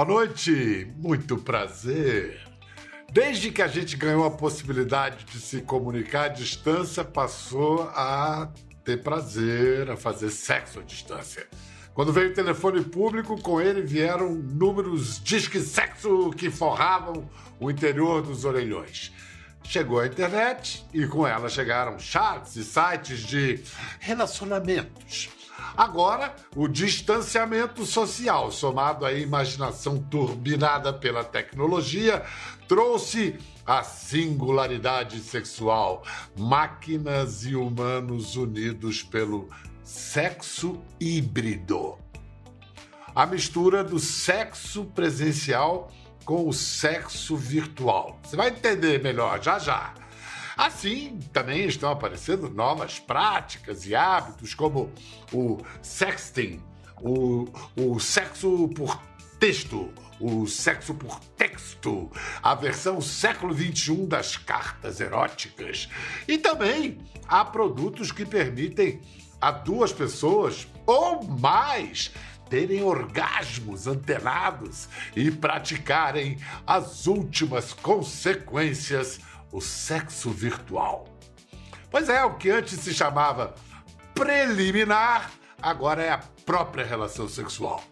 Boa noite, muito prazer. Desde que a gente ganhou a possibilidade de se comunicar à distância, passou a ter prazer, a fazer sexo à distância. Quando veio o telefone público, com ele vieram números disque sexo que forravam o interior dos orelhões. Chegou a internet e com ela chegaram chats e sites de relacionamentos. Agora, o distanciamento social, somado à imaginação turbinada pela tecnologia, trouxe a singularidade sexual, máquinas e humanos unidos pelo sexo híbrido. A mistura do sexo presencial com o sexo virtual. Você vai entender melhor já já. Assim, também estão aparecendo novas práticas e hábitos, como o sexting, o, o sexo por texto, o sexo por texto, a versão século XXI das cartas eróticas. E também há produtos que permitem a duas pessoas ou mais terem orgasmos antenados e praticarem as últimas consequências, o sexo virtual. Pois é, o que antes se chamava preliminar, agora é a própria relação sexual.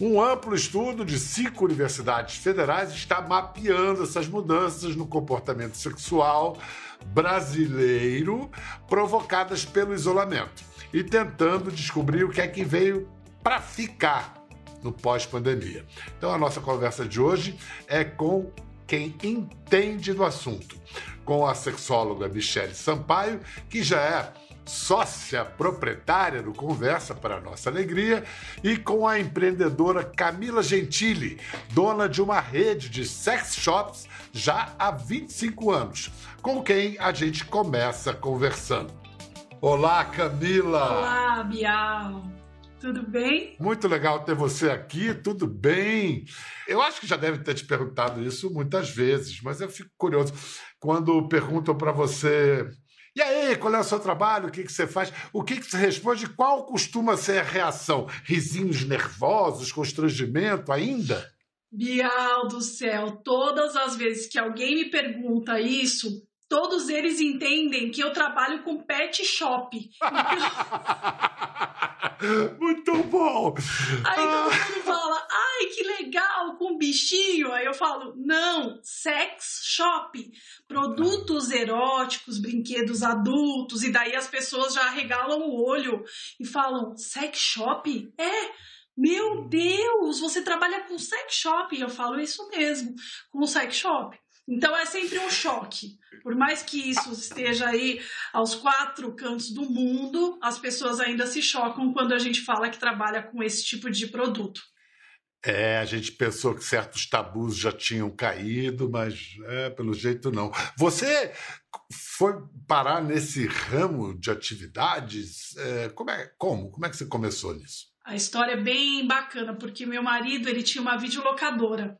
Um amplo estudo de cinco universidades federais está mapeando essas mudanças no comportamento sexual brasileiro provocadas pelo isolamento e tentando descobrir o que é que veio para ficar no pós-pandemia. Então a nossa conversa de hoje é com quem entende do assunto, com a sexóloga Michele Sampaio, que já é sócia proprietária do Conversa para nossa alegria, e com a empreendedora Camila Gentili, dona de uma rede de sex shops já há 25 anos, com quem a gente começa conversando. Olá, Camila! Olá, Bial! Tudo bem? Muito legal ter você aqui, tudo bem? Eu acho que já deve ter te perguntado isso muitas vezes, mas eu fico curioso quando perguntam para você e aí, qual é o seu trabalho? O que, que você faz? O que, que você responde? Qual costuma ser a reação? Risinhos nervosos, constrangimento ainda? Bial do céu, todas as vezes que alguém me pergunta isso, todos eles entendem que eu trabalho com pet shop. Muito bom! Aí todo mundo fala, ai, que legal, com bichinho. Aí eu falo, não, sex shop. Produtos eróticos, brinquedos adultos. E daí as pessoas já regalam o olho e falam, sex shop? É, meu Deus, você trabalha com sex shop? E eu falo isso mesmo, com sex shop. Então é sempre um choque. Por mais que isso esteja aí aos quatro cantos do mundo, as pessoas ainda se chocam quando a gente fala que trabalha com esse tipo de produto. É, a gente pensou que certos tabus já tinham caído, mas é, pelo jeito não. Você foi parar nesse ramo de atividades? É, como, é, como? Como é que você começou nisso? A história é bem bacana, porque meu marido ele tinha uma videolocadora.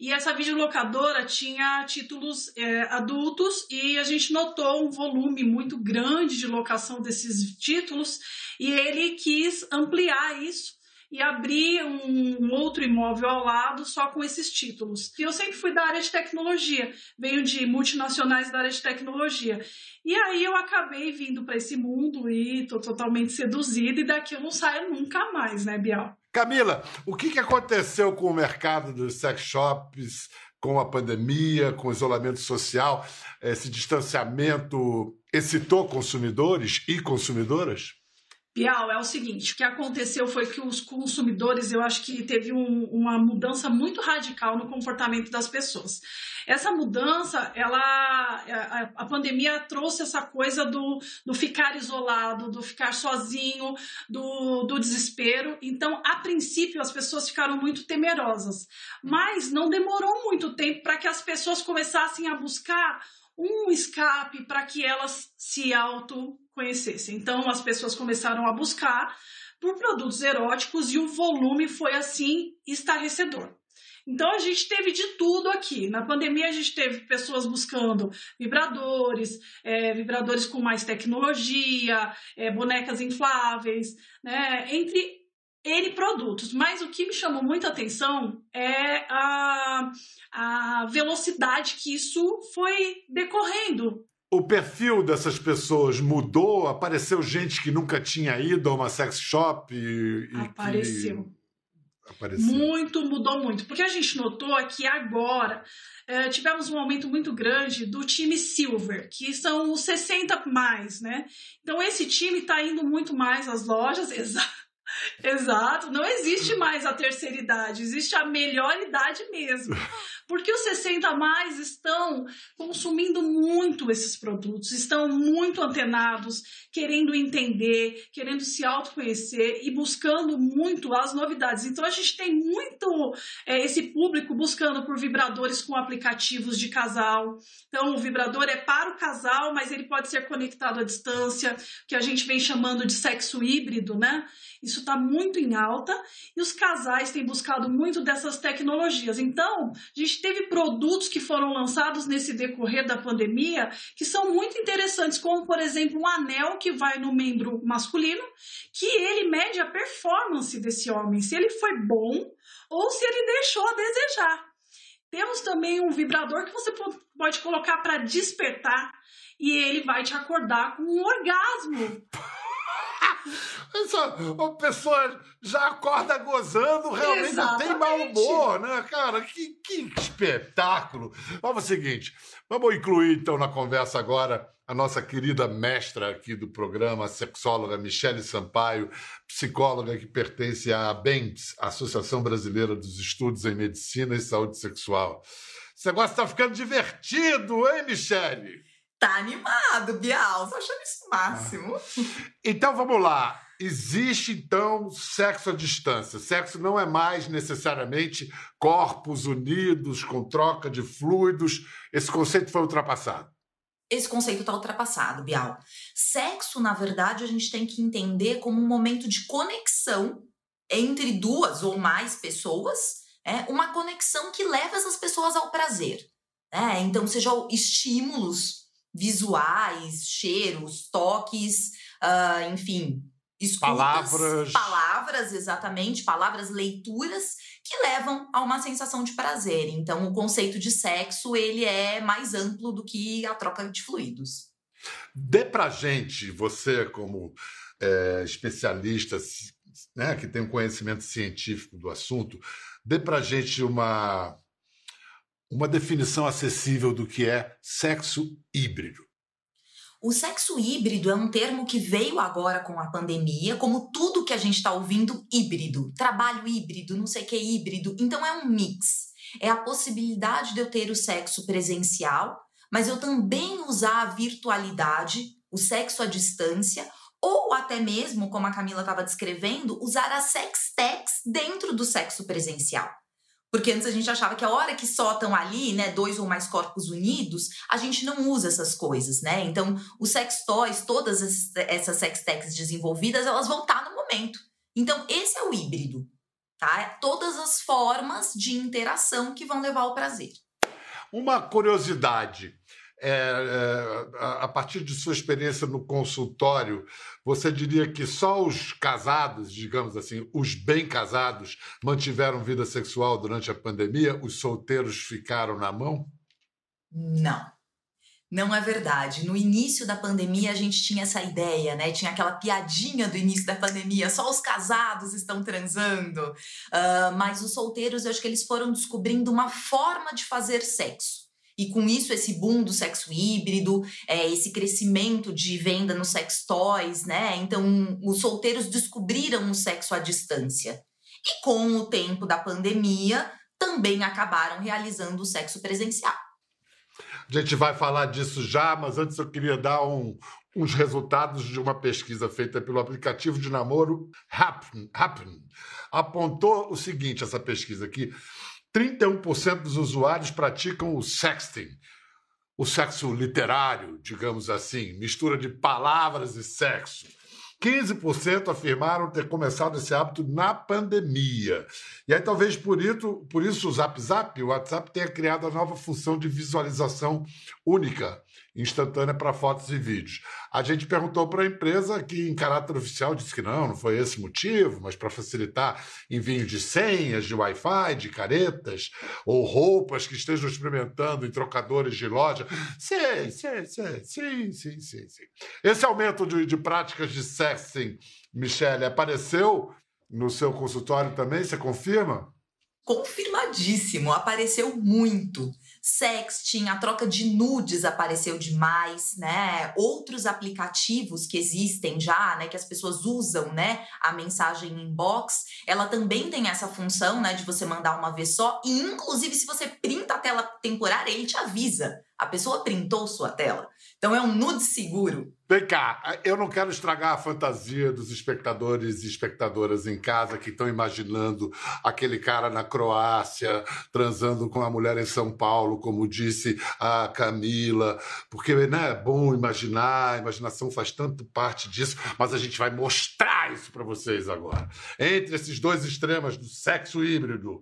E essa videolocadora tinha títulos é, adultos e a gente notou um volume muito grande de locação desses títulos e ele quis ampliar isso e abrir um, outro imóvel ao lado só com esses títulos. E eu sempre fui da área de tecnologia, venho de multinacionais da área de tecnologia. E aí eu acabei vindo para esse mundo e tô totalmente seduzida e daqui eu não saio nunca mais, né, Bial? Camila, o que, aconteceu com o mercado dos sex shops, com a pandemia, com o isolamento social? Esse distanciamento excitou consumidores e consumidoras? Bial, é o seguinte, o que aconteceu foi que os consumidores, eu acho que teve um, uma mudança muito radical no comportamento das pessoas. Essa mudança, ela, a, a pandemia trouxe essa coisa do, do ficar isolado, do ficar sozinho, do, do desespero. Então, a princípio, as pessoas ficaram muito temerosas, mas não demorou muito tempo para que as pessoas começassem a buscar um escape para que elas se autoconhecessem. Então as pessoas começaram a buscar por produtos eróticos e o volume foi assim estarrecedor. Então a gente teve de tudo aqui. Na pandemia a gente teve pessoas buscando vibradores, é, vibradores com mais tecnologia, é, bonecas infláveis, né? Entre N produtos, mas o que me chamou muita atenção é a, a velocidade que isso foi decorrendo. O perfil dessas pessoas mudou? Apareceu gente que nunca tinha ido a uma sex shop? E, Apareceu. Que... Apareceu. Muito, mudou muito. Porque a gente notou que agora é, tivemos um aumento muito grande do time Silver, que são os 60 mais, né? Então esse time está indo muito mais às lojas, exato Exato, não existe mais a terceira idade, existe a melhor idade mesmo. Porque os 60 mais estão consumindo muito esses produtos, estão muito antenados, querendo entender, querendo se autoconhecer e buscando muito as novidades. Então a gente tem muito é, esse público buscando por vibradores com aplicativos de casal. Então o vibrador é para o casal, mas ele pode ser conectado à distância, que a gente vem chamando de sexo híbrido, né? Isso está muito em alta e os casais têm buscado muito dessas tecnologias. Então, a gente teve produtos que foram lançados nesse decorrer da pandemia que são muito interessantes, como, por exemplo, um anel que vai no membro masculino, que ele mede a performance desse homem, se ele foi bom ou se ele deixou a desejar. Temos também um vibrador que você pode colocar para despertar e ele vai te acordar com um orgasmo. Essa, a pessoa já acorda gozando, realmente Exatamente. tem mau humor, né, cara? Que, que espetáculo! Vamos o seguinte, vamos incluir então na conversa agora a nossa querida mestra aqui do programa, a sexóloga Michele Sampaio, psicóloga que pertence à BEMS, Associação Brasileira dos Estudos em Medicina e Saúde Sexual. Esse negócio está ficando divertido, hein, Michele? Tá animado, Bial. Tô achando isso máximo. Então vamos lá. Existe então sexo à distância. Sexo não é mais necessariamente corpos unidos com troca de fluidos. Esse conceito foi ultrapassado. Esse conceito está ultrapassado, Bial. Sexo, na verdade, a gente tem que entender como um momento de conexão entre duas ou mais pessoas, é uma conexão que leva essas pessoas ao prazer. É, então, sejam estímulos visuais, cheiros, toques, uh, enfim, escutas, palavras. palavras, exatamente, palavras, leituras que levam a uma sensação de prazer. Então, o conceito de sexo ele é mais amplo do que a troca de fluidos. Dê pra gente, você como é, especialista, né, que tem um conhecimento científico do assunto, dê pra gente uma uma definição acessível do que é sexo híbrido. O sexo híbrido é um termo que veio agora com a pandemia, como tudo que a gente está ouvindo híbrido, trabalho híbrido, não sei o que é híbrido. Então é um mix. É a possibilidade de eu ter o sexo presencial, mas eu também usar a virtualidade, o sexo à distância, ou até mesmo, como a Camila estava descrevendo, usar as sextex dentro do sexo presencial. Porque antes a gente achava que a hora que só estão ali, né, dois ou mais corpos unidos, a gente não usa essas coisas, né? Então, os sex toys, todas essas sex techs desenvolvidas, elas vão estar no momento. Então, esse é o híbrido, tá? É todas as formas de interação que vão levar ao prazer. Uma curiosidade, é, é, a partir de sua experiência no consultório, você diria que só os casados, digamos assim, os bem casados, mantiveram vida sexual durante a pandemia? Os solteiros ficaram na mão? Não. Não é verdade. No início da pandemia a gente tinha essa ideia, né? Tinha aquela piadinha do início da pandemia, só os casados estão transando. Uh, mas os solteiros, eu acho que eles foram descobrindo uma forma de fazer sexo. E com isso, esse boom do sexo híbrido, é, esse crescimento de venda nos sex toys, né? Então, os solteiros descobriram o sexo à distância. E com o tempo da pandemia, também acabaram realizando o sexo presencial. A gente vai falar disso já, mas antes eu queria dar um, uns resultados de uma pesquisa feita pelo aplicativo de namoro Happen. Happen. Apontou o seguinte: essa pesquisa aqui 31% dos usuários praticam o sexting, o sexo literário, digamos assim, mistura de palavras e sexo. 15% afirmaram ter começado esse hábito na pandemia. E aí, talvez por isso, por isso o Zap Zap, o WhatsApp, tenha criado a nova função de visualização única instantânea para fotos e vídeos. A gente perguntou para a empresa que, em caráter oficial, disse que não, não foi esse motivo, mas para facilitar envio de senhas, de Wi-Fi, de caretas ou roupas que estejam experimentando em trocadores de loja. Sim, sim, sim, sim, sim, sim. sim. Esse aumento de, de práticas de sexting, Michele, apareceu no seu consultório também? Você confirma? Confirmadíssimo, apareceu muito sexting, a troca de nudes apareceu demais, né? Outros aplicativos que existem já, né, que as pessoas usam, né, a mensagem inbox, ela também tem essa função, né, de você mandar uma vez só e inclusive se você printa a tela temporária, ele te avisa. A pessoa printou sua tela. Então é um nude seguro. Vem cá, eu não quero estragar a fantasia dos espectadores e espectadoras em casa que estão imaginando aquele cara na Croácia transando com a mulher em São Paulo, como disse a Camila, porque né, é bom imaginar, a imaginação faz tanto parte disso, mas a gente vai mostrar isso para vocês agora. Entre esses dois extremos do sexo híbrido,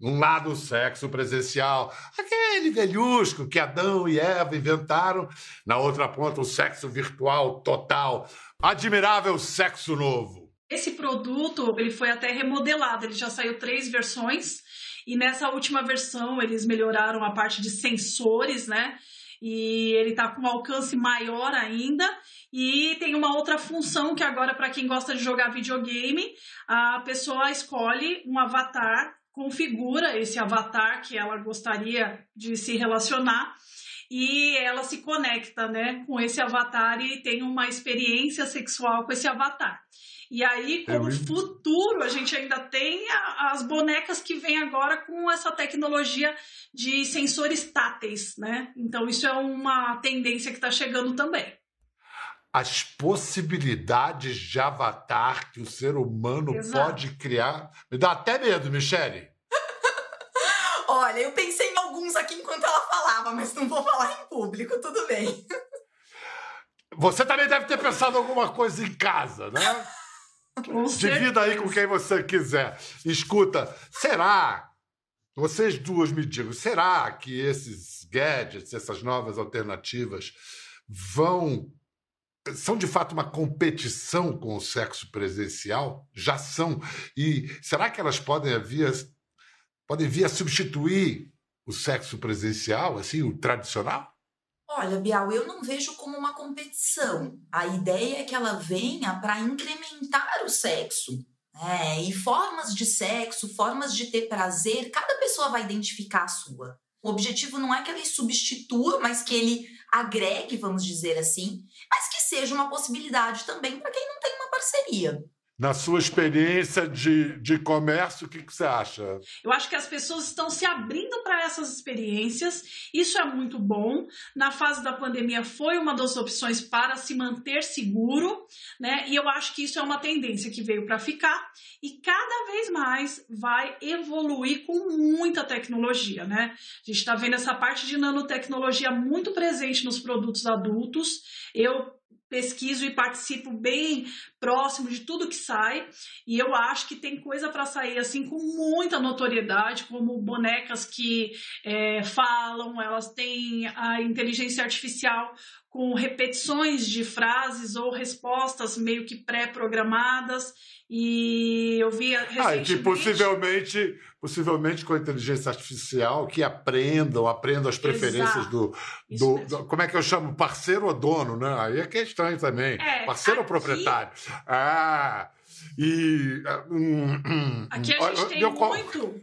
um lado, o sexo presencial, aquele velhusco que Adão e Eva inventaram. Na outra ponta, o sexo virtual total. Admirável sexo novo. Esse produto ele foi até remodelado, ele já saiu três versões. E nessa última versão, eles melhoraram a parte de sensores, né? E ele está com um alcance maior ainda. E tem uma outra função que agora, para quem gosta de jogar videogame, a pessoa escolhe um avatar configura esse avatar que ela gostaria de se relacionar e ela se conecta, né, com esse avatar e tem uma experiência sexual com esse avatar. E aí, como futuro, a gente ainda tem a, as bonecas que vêm agora com essa tecnologia de sensores táteis, né? Então, isso é uma tendência que está chegando também. As possibilidades de avatar que o ser humano Exato. pode criar. Me dá até medo, Michele. Olha, eu pensei em alguns aqui enquanto ela falava, mas não vou falar em público, tudo bem. Você também deve ter pensado alguma coisa em casa, né? Divida aí com quem você quiser. Escuta, será? Vocês duas me digam, será que esses gadgets, essas novas alternativas, vão. São de fato uma competição com o sexo presencial? Já são. E será que elas podem vir podem vir a substituir o sexo presencial, assim, o tradicional? Olha, Bial, eu não vejo como uma competição. A ideia é que ela venha para incrementar o sexo. É, e formas de sexo, formas de ter prazer, cada pessoa vai identificar a sua. O objetivo não é que ele substitua, mas que ele agregue, vamos dizer assim, mas que seja uma possibilidade também para quem não tem uma parceria. Na sua experiência de, de comércio, o que, que você acha? Eu acho que as pessoas estão se abrindo para essas experiências, isso é muito bom. Na fase da pandemia foi uma das opções para se manter seguro, né? E eu acho que isso é uma tendência que veio para ficar e cada vez mais vai evoluir com muita tecnologia, né? A gente está vendo essa parte de nanotecnologia muito presente nos produtos adultos. Eu pesquiso e participo bem próximo de tudo que sai e eu acho que tem coisa para sair assim com muita notoriedade como bonecas que é, falam elas têm a inteligência artificial com repetições de frases ou respostas meio que pré-programadas e eu vi recentemente... Ah, que possivelmente, possivelmente com a inteligência artificial que aprendam, aprendam as preferências do, do, do, Como é que eu chamo? Parceiro ou dono, né? Aí é questão também. É, Parceiro aqui... ou proprietário? Ah, e... Hum, hum, aqui a gente tem eu, muito...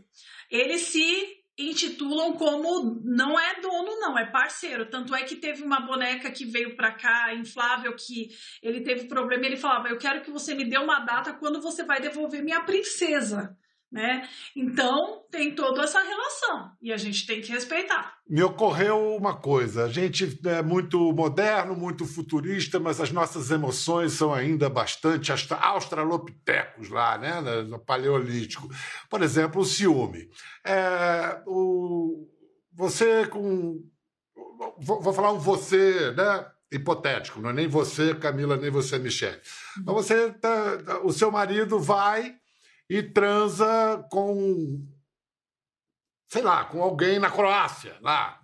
Ele se intitulam como não é dono, não, é parceiro. Tanto é que teve uma boneca que veio para cá, inflável, que ele teve problema ele falava: Eu quero que você me dê uma data quando você vai devolver minha princesa né? Então tem toda essa relação e a gente tem que respeitar. Me ocorreu uma coisa: a gente é muito moderno, muito futurista, mas as nossas emoções são ainda bastante australopitecos lá, né? No paleolítico. Por exemplo, o ciúme. É, o, você com. Vou, falar um você, né? hipotético, não é nem você, Camila, nem você, Michelle. Mas você, tá, o seu marido vai e transa com, sei lá, com alguém na Croácia, lá.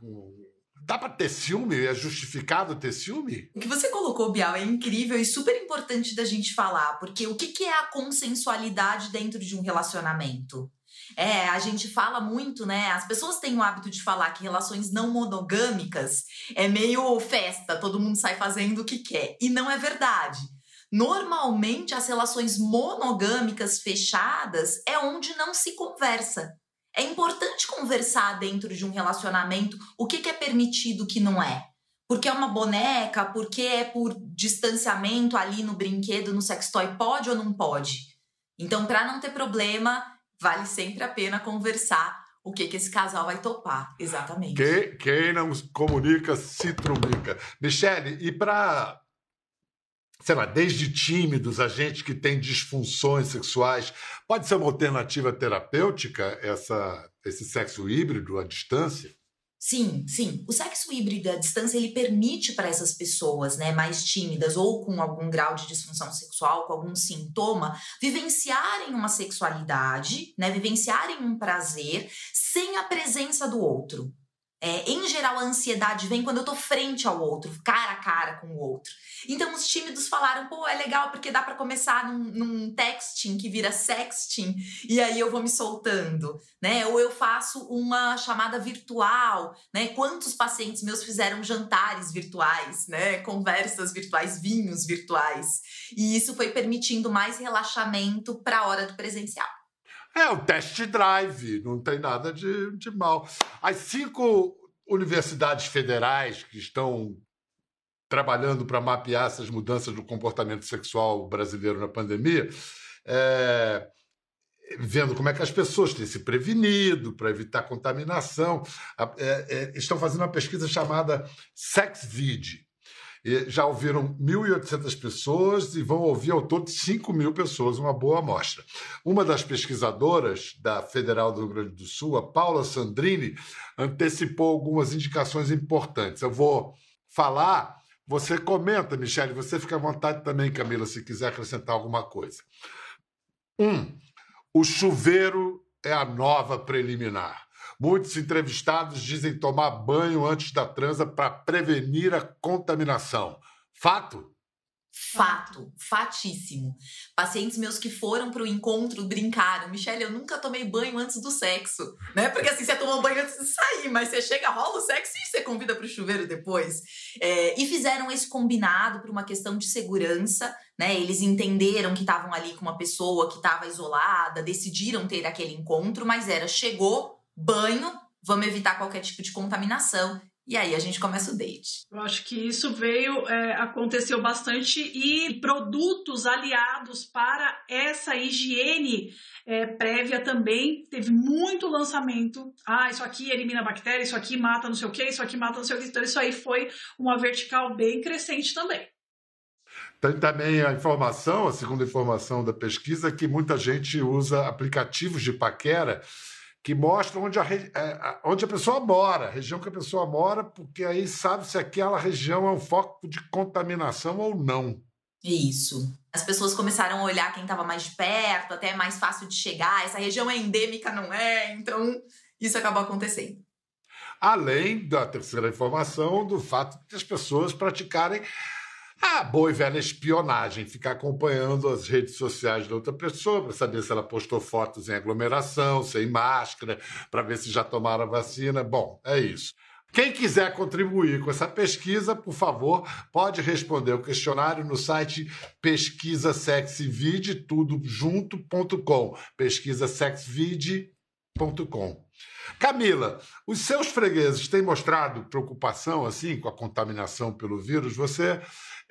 Dá para ter ciúme? É justificado ter ciúme? O que você colocou, Bial, é incrível e super importante da gente falar, porque o que, é a consensualidade dentro de um relacionamento? É, a gente fala muito, né? As pessoas têm o hábito de falar que relações não monogâmicas é meio festa, todo mundo sai fazendo o que quer. E não é verdade. Normalmente, as relações monogâmicas fechadas é onde não se conversa. É importante conversar dentro de um relacionamento o que, é permitido, o que não é. Porque é uma boneca, porque é por distanciamento ali no brinquedo, no sextoy, pode ou não pode. Então, para não ter problema, vale sempre a pena conversar o que, que esse casal vai topar, exatamente. Quem, quem não comunica, se trumica. Michele, e para sei lá, desde tímidos a gente que tem disfunções sexuais, pode ser uma alternativa terapêutica essa, esse sexo híbrido à distância? Sim, sim. O sexo híbrido à distância ele permite para essas pessoas, né, mais tímidas ou com algum grau de disfunção sexual, com algum sintoma, vivenciarem uma sexualidade, né, vivenciarem um prazer sem a presença do outro. É, em geral, a ansiedade vem quando eu tô frente ao outro, cara a cara com o outro. Então, os tímidos falaram, pô, é legal porque dá para começar num, num, texting que vira sexting, e aí eu vou me soltando, né? Ou eu faço uma chamada virtual, né? Quantos pacientes meus fizeram jantares virtuais, né? Conversas virtuais, vinhos virtuais. E isso foi permitindo mais relaxamento para a hora do presencial. É o test drive, não tem nada de, de mal. As cinco universidades federais que estão trabalhando para mapear essas mudanças do comportamento sexual brasileiro na pandemia, é, vendo como é que as pessoas têm se prevenido para evitar contaminação, é, é, estão fazendo uma pesquisa chamada SexVid, já ouviram 1.800 pessoas e vão ouvir ao todo 5 mil pessoas, uma boa amostra. Uma das pesquisadoras da Federal do Rio Grande do Sul, a Paula Sandrini, antecipou algumas indicações importantes. Eu vou falar, você comenta, Michele, você fica à vontade também, Camila, se quiser acrescentar alguma coisa. Um, o chuveiro é a nova preliminar. Muitos entrevistados dizem tomar banho antes da transa para prevenir a contaminação. Fato? Fato, fatíssimo. Pacientes meus que foram para o encontro brincaram. Michelle, eu nunca tomei banho antes do sexo, né? Porque assim, você tomou banho antes de sair, mas você chega, rola o sexo e você convida para o chuveiro depois. É, e fizeram esse combinado por uma questão de segurança, né? Eles entenderam que estavam ali com uma pessoa que estava isolada, decidiram ter aquele encontro, mas era chegou, banho, vamos evitar qualquer tipo de contaminação. E aí a gente começa o date. Eu acho que isso veio, é, aconteceu bastante e produtos aliados para essa higiene é, prévia também teve muito lançamento. Ah, isso aqui elimina bactéria, isso aqui mata não sei o que, isso aqui mata não sei o que. Então isso aí foi uma vertical bem crescente também. Tem também a informação, a segunda informação da pesquisa, que muita gente usa aplicativos de paquera que mostram onde a, é, onde a pessoa mora, a região que a pessoa mora, porque aí sabe se aquela região é um foco de contaminação ou não. Isso. As pessoas começaram a olhar quem estava mais de perto, até é mais fácil de chegar. Essa região é endêmica, não é? Então, isso acabou acontecendo. Além da terceira informação, do fato de as pessoas praticarem a boa e velha espionagem, ficar acompanhando as redes sociais da outra pessoa para saber se ela postou fotos em aglomeração, sem máscara, para ver se já tomaram a vacina. Bom, é isso. Quem quiser contribuir com essa pesquisa, por favor, pode responder o questionário no site pesquisasexvid.com. Pesquisasexvid.com. Camila, os seus fregueses têm mostrado preocupação assim com a contaminação pelo vírus? Você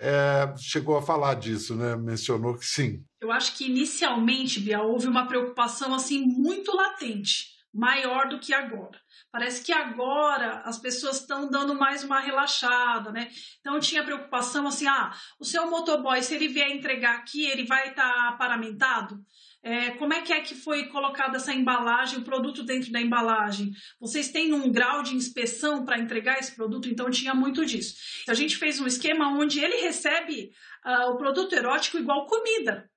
é, chegou a falar disso, né? Mencionou que sim. Eu acho que inicialmente, Bia, houve uma preocupação assim muito latente, maior do que agora. Parece que agora as pessoas estão dando mais uma relaxada, né? Então tinha preocupação assim, ah, o seu motoboy, se ele vier entregar aqui, ele vai estar tá paramentado? É, como é que é que foi colocada essa embalagem, o produto dentro da embalagem? Vocês têm um grau de inspeção para entregar esse produto? Então tinha muito disso. A gente fez um esquema onde ele recebe uh, o produto erótico igual comida.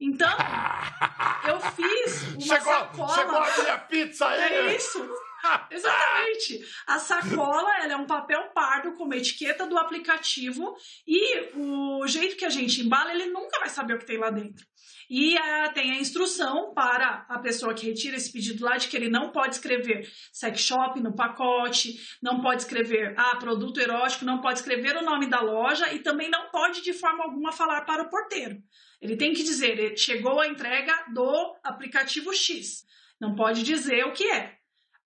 Então, eu fiz uma chegou, sacola. Chegou a minha pizza aí! É isso! Exatamente. A sacola ela é um papel pardo com uma etiqueta do aplicativo e o jeito que a gente embala, ele nunca vai saber o que tem lá dentro. E uh, tem a instrução para a pessoa que retira esse pedido lá de que ele não pode escrever sex shop no pacote, não pode escrever ah, produto erótico, não pode escrever o nome da loja e também não pode de forma alguma falar para o porteiro. Ele tem que dizer, chegou a entrega do aplicativo X. Não pode dizer o que é.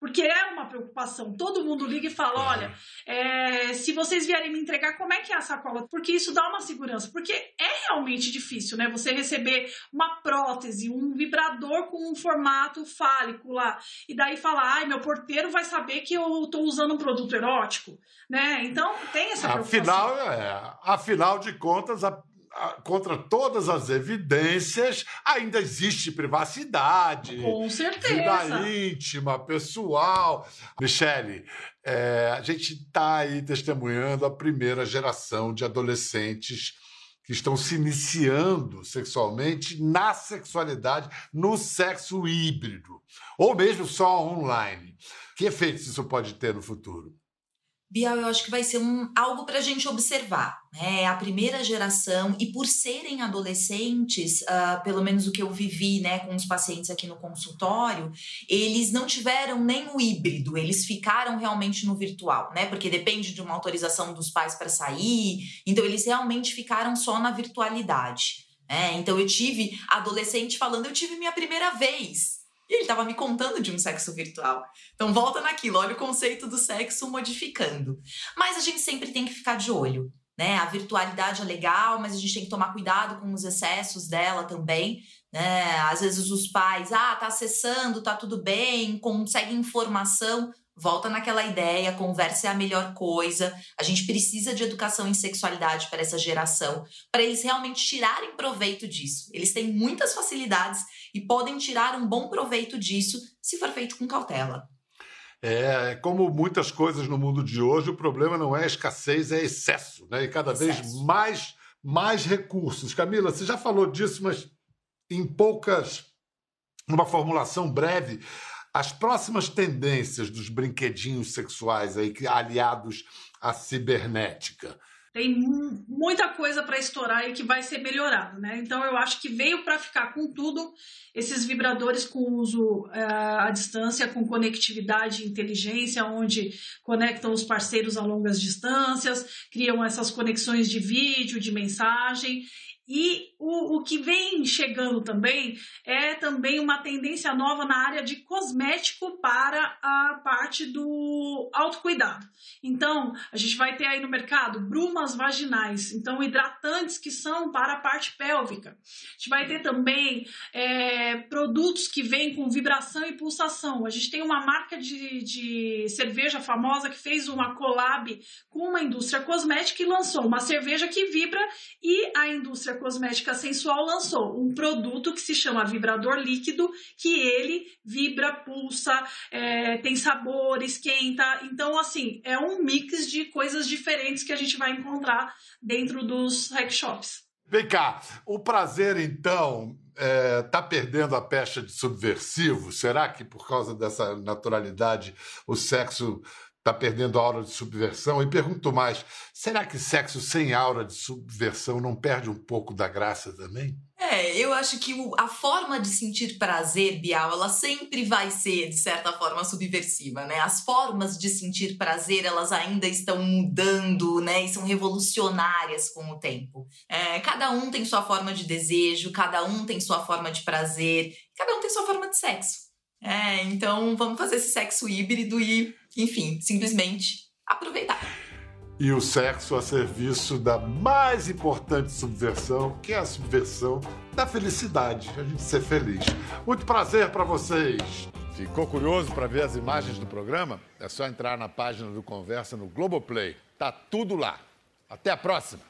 Porque é uma preocupação. Todo mundo liga e fala: olha, é, se vocês vierem me entregar, como é que é a sacola? Porque isso dá uma segurança. Porque é realmente difícil, né? Você receber uma prótese, um vibrador com um formato fálico lá, e daí falar: ai, meu porteiro vai saber que eu estou usando um produto erótico, né? Então tem essa preocupação. Afinal, é, afinal de contas, a contra todas as evidências, ainda existe privacidade. Com certeza. Vida íntima, pessoal. Michele, é, a gente está aí testemunhando a primeira geração de adolescentes que estão se iniciando sexualmente na sexualidade, no sexo híbrido, ou mesmo só online. Que efeitos isso pode ter no futuro? Bial, eu acho que vai ser um, algo para a gente observar. É a primeira geração, e por serem adolescentes, uh, pelo menos o que eu vivi né, com os pacientes aqui no consultório, eles não tiveram nem o híbrido, eles ficaram realmente no virtual, né? Porque depende de uma autorização dos pais para sair, então eles realmente ficaram só na virtualidade. Né? Então eu tive adolescente falando, eu tive minha primeira vez. E ele estava me contando de um sexo virtual. Então volta naquilo, olha o conceito do sexo modificando. Mas a gente sempre tem que ficar de olho, né? A virtualidade é legal, mas a gente tem que tomar cuidado com os excessos dela também, né? Às vezes os pais, ah, tá acessando, tá tudo bem, consegue informação, volta naquela ideia, conversa é a melhor coisa. A gente precisa de educação em sexualidade para essa geração, para eles realmente tirarem proveito disso. Eles têm muitas facilidades e podem tirar um bom proveito disso se for feito com cautela. É, como muitas coisas no mundo de hoje, o problema não é escassez, é excesso, né? E cada excesso. vez mais, mais recursos. Camila, você já falou disso, mas em poucas, numa formulação breve, as próximas tendências dos brinquedinhos sexuais aí, aliados à cibernética. Tem muita coisa para estourar e que vai ser melhorado, né? Então eu acho que veio para ficar com tudo esses vibradores com uso uh, à distância, com conectividade e inteligência, onde conectam os parceiros a longas distâncias, criam essas conexões de vídeo, de mensagem e o, o que vem chegando também é também uma tendência nova na área de cosmético para a parte do autocuidado. Então, a gente vai ter aí no mercado brumas vaginais, então hidratantes que são para a parte pélvica. A gente vai ter também é, produtos que vêm com vibração e pulsação. A gente tem uma marca de, de cerveja famosa que fez uma collab com uma indústria cosmética e lançou uma cerveja que vibra e a indústria cosmética sensual lançou um produto que se chama vibrador líquido, que ele vibra, pulsa, é, tem sabor, esquenta. Então, assim, é um mix de coisas diferentes que a gente vai encontrar dentro dos hack shops. Vem cá, o prazer, então, é, tá perdendo a pecha de subversivo? Será que por causa dessa naturalidade o sexo está perdendo a aura de subversão. E pergunto mais: será que sexo sem aura de subversão não perde um pouco da graça também? É, eu acho que a forma de sentir prazer, Bial, ela sempre vai ser, de certa forma, subversiva, né? As formas de sentir prazer, elas ainda estão mudando, né? E são revolucionárias com o tempo. É, cada um tem sua forma de desejo, cada um tem sua forma de prazer, cada um tem sua forma de sexo. É, então vamos fazer esse sexo híbrido e enfim, simplesmente aproveitar. E o sexo a serviço da mais importante subversão, que é a subversão da felicidade, a gente ser feliz. Muito prazer para vocês. Ficou curioso para ver as imagens do programa? É só entrar na página do Conversa no Globoplay. Tá tudo lá. Até a próxima.